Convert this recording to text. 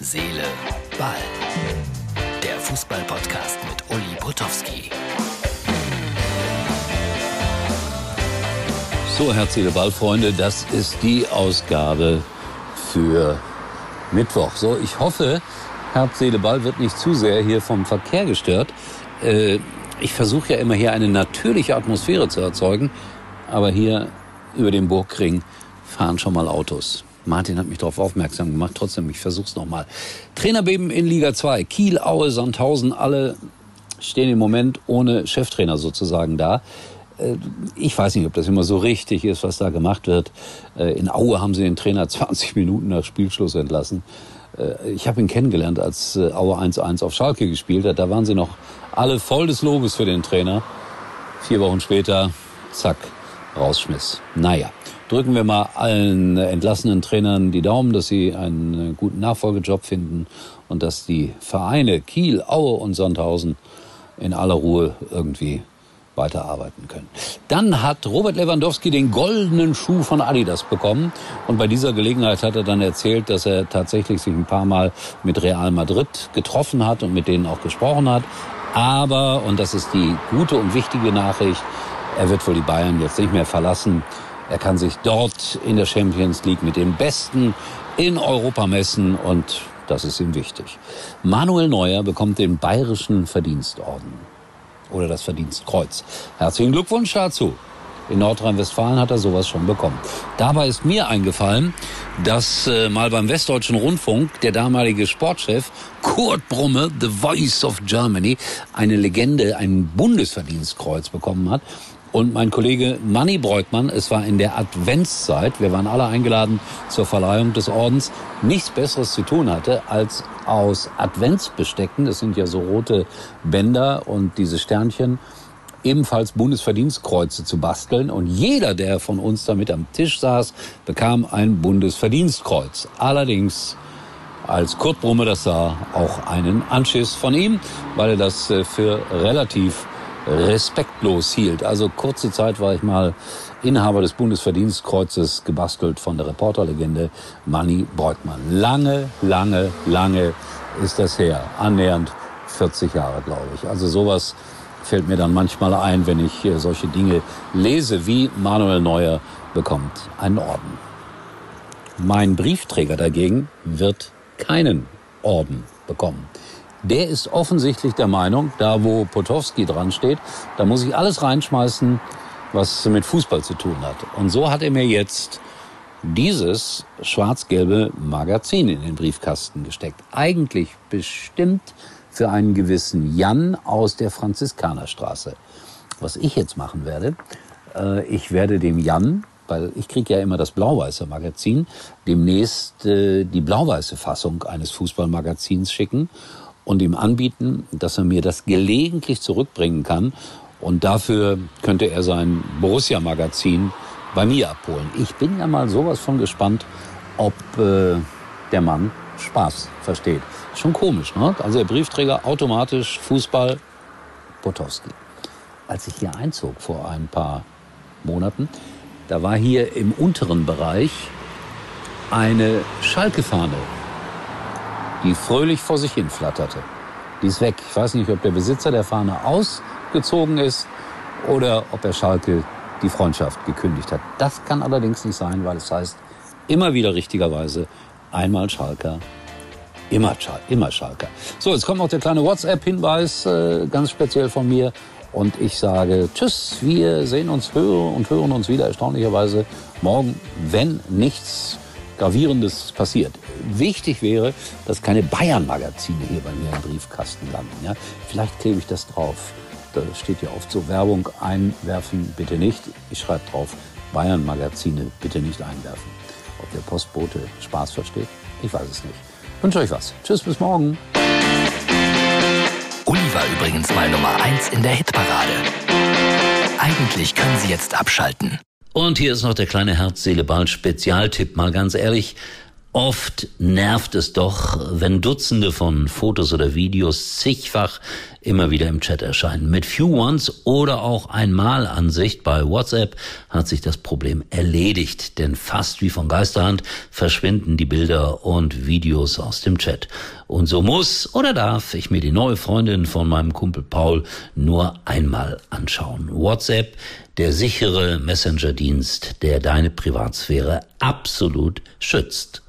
Seele, Ball. Der Fußball-Podcast mit Uli Potowski. So, Herz, Seele, Ball, Freunde, das ist die Ausgabe für Mittwoch. So, ich hoffe, Herz, Seele, Ball wird nicht zu sehr hier vom Verkehr gestört. Äh, ich versuche ja immer hier eine natürliche Atmosphäre zu erzeugen, aber hier über den Burgring fahren schon mal Autos. Martin hat mich darauf aufmerksam gemacht. Trotzdem, ich versuch's nochmal. Trainerbeben in Liga 2. Kiel, Aue, Sandhausen, alle stehen im Moment ohne Cheftrainer sozusagen da. Äh, ich weiß nicht, ob das immer so richtig ist, was da gemacht wird. Äh, in Aue haben sie den Trainer 20 Minuten nach Spielschluss entlassen. Äh, ich habe ihn kennengelernt, als Aue 1-1 auf Schalke gespielt hat. Da waren sie noch alle voll des Lobes für den Trainer. Vier Wochen später, zack, rausschmiss. Naja, drücken wir mal allen entlassenen Trainern die Daumen, dass sie einen guten Nachfolgejob finden und dass die Vereine Kiel, Aue und Sandhausen in aller Ruhe irgendwie weiterarbeiten können. Dann hat Robert Lewandowski den goldenen Schuh von Adidas bekommen und bei dieser Gelegenheit hat er dann erzählt, dass er tatsächlich sich ein paar Mal mit Real Madrid getroffen hat und mit denen auch gesprochen hat. Aber, und das ist die gute und wichtige Nachricht, er wird wohl die Bayern jetzt nicht mehr verlassen. Er kann sich dort in der Champions League mit den Besten in Europa messen und das ist ihm wichtig. Manuel Neuer bekommt den Bayerischen Verdienstorden oder das Verdienstkreuz. Herzlichen Glückwunsch dazu. In Nordrhein-Westfalen hat er sowas schon bekommen. Dabei ist mir eingefallen, dass äh, mal beim Westdeutschen Rundfunk der damalige Sportchef Kurt Brumme, The Voice of Germany, eine Legende, ein Bundesverdienstkreuz bekommen hat. Und mein Kollege Manny Breutmann, es war in der Adventszeit, wir waren alle eingeladen zur Verleihung des Ordens, nichts Besseres zu tun hatte, als aus Adventsbestecken, das sind ja so rote Bänder und diese Sternchen, ebenfalls Bundesverdienstkreuze zu basteln. Und jeder, der von uns da mit am Tisch saß, bekam ein Bundesverdienstkreuz. Allerdings als Kurt Brumme das sah, auch einen Anschiss von ihm, weil er das äh, für relativ respektlos hielt. Also kurze Zeit war ich mal Inhaber des Bundesverdienstkreuzes, gebastelt von der Reporterlegende Manny Breutmann. Lange, lange, lange ist das her. Annähernd 40 Jahre, glaube ich. Also sowas fällt mir dann manchmal ein, wenn ich äh, solche Dinge lese, wie Manuel Neuer bekommt einen Orden. Mein Briefträger dagegen wird keinen Orden bekommen der ist offensichtlich der Meinung, da wo Potowski dran steht, da muss ich alles reinschmeißen, was mit Fußball zu tun hat. Und so hat er mir jetzt dieses schwarz-gelbe Magazin in den Briefkasten gesteckt. Eigentlich bestimmt für einen gewissen Jan aus der Franziskanerstraße. Was ich jetzt machen werde, äh, ich werde dem Jan, weil ich kriege ja immer das blau-weiße Magazin, demnächst äh, die blau-weiße Fassung eines Fußballmagazins schicken und ihm anbieten, dass er mir das gelegentlich zurückbringen kann. Und dafür könnte er sein Borussia-Magazin bei mir abholen. Ich bin ja mal sowas von gespannt, ob äh, der Mann Spaß versteht. Schon komisch, ne? Also der Briefträger automatisch Fußball Potowski. Als ich hier einzog vor ein paar Monaten, da war hier im unteren Bereich eine Schalke-Fahne die fröhlich vor sich hin flatterte. Die ist weg. Ich weiß nicht, ob der Besitzer der Fahne ausgezogen ist oder ob er Schalke die Freundschaft gekündigt hat. Das kann allerdings nicht sein, weil es heißt immer wieder richtigerweise einmal Schalker, immer, Schal immer Schalker. So, jetzt kommt noch der kleine WhatsApp-Hinweis, äh, ganz speziell von mir. Und ich sage Tschüss, wir sehen uns hören und hören uns wieder erstaunlicherweise morgen, wenn nichts Gravierendes passiert. Wichtig wäre, dass keine Bayern-Magazine hier bei mir im Briefkasten landen. Ja? Vielleicht klebe ich das drauf. Da steht ja oft so Werbung, einwerfen bitte nicht. Ich schreibe drauf, Bayern-Magazine bitte nicht einwerfen. Ob der Postbote Spaß versteht, ich weiß es nicht. Wünsche euch was. Tschüss, bis morgen. Uli war übrigens mal Nummer 1 in der Hitparade. Eigentlich können Sie jetzt abschalten. Und hier ist noch der kleine Herz-Seele-Ball-Spezialtipp, mal ganz ehrlich. Oft nervt es doch, wenn Dutzende von Fotos oder Videos zigfach immer wieder im Chat erscheinen. Mit Few Ones oder auch Einmalansicht bei WhatsApp hat sich das Problem erledigt, denn fast wie von Geisterhand verschwinden die Bilder und Videos aus dem Chat. Und so muss oder darf ich mir die neue Freundin von meinem Kumpel Paul nur einmal anschauen. WhatsApp, der sichere Messenger-Dienst, der deine Privatsphäre absolut schützt.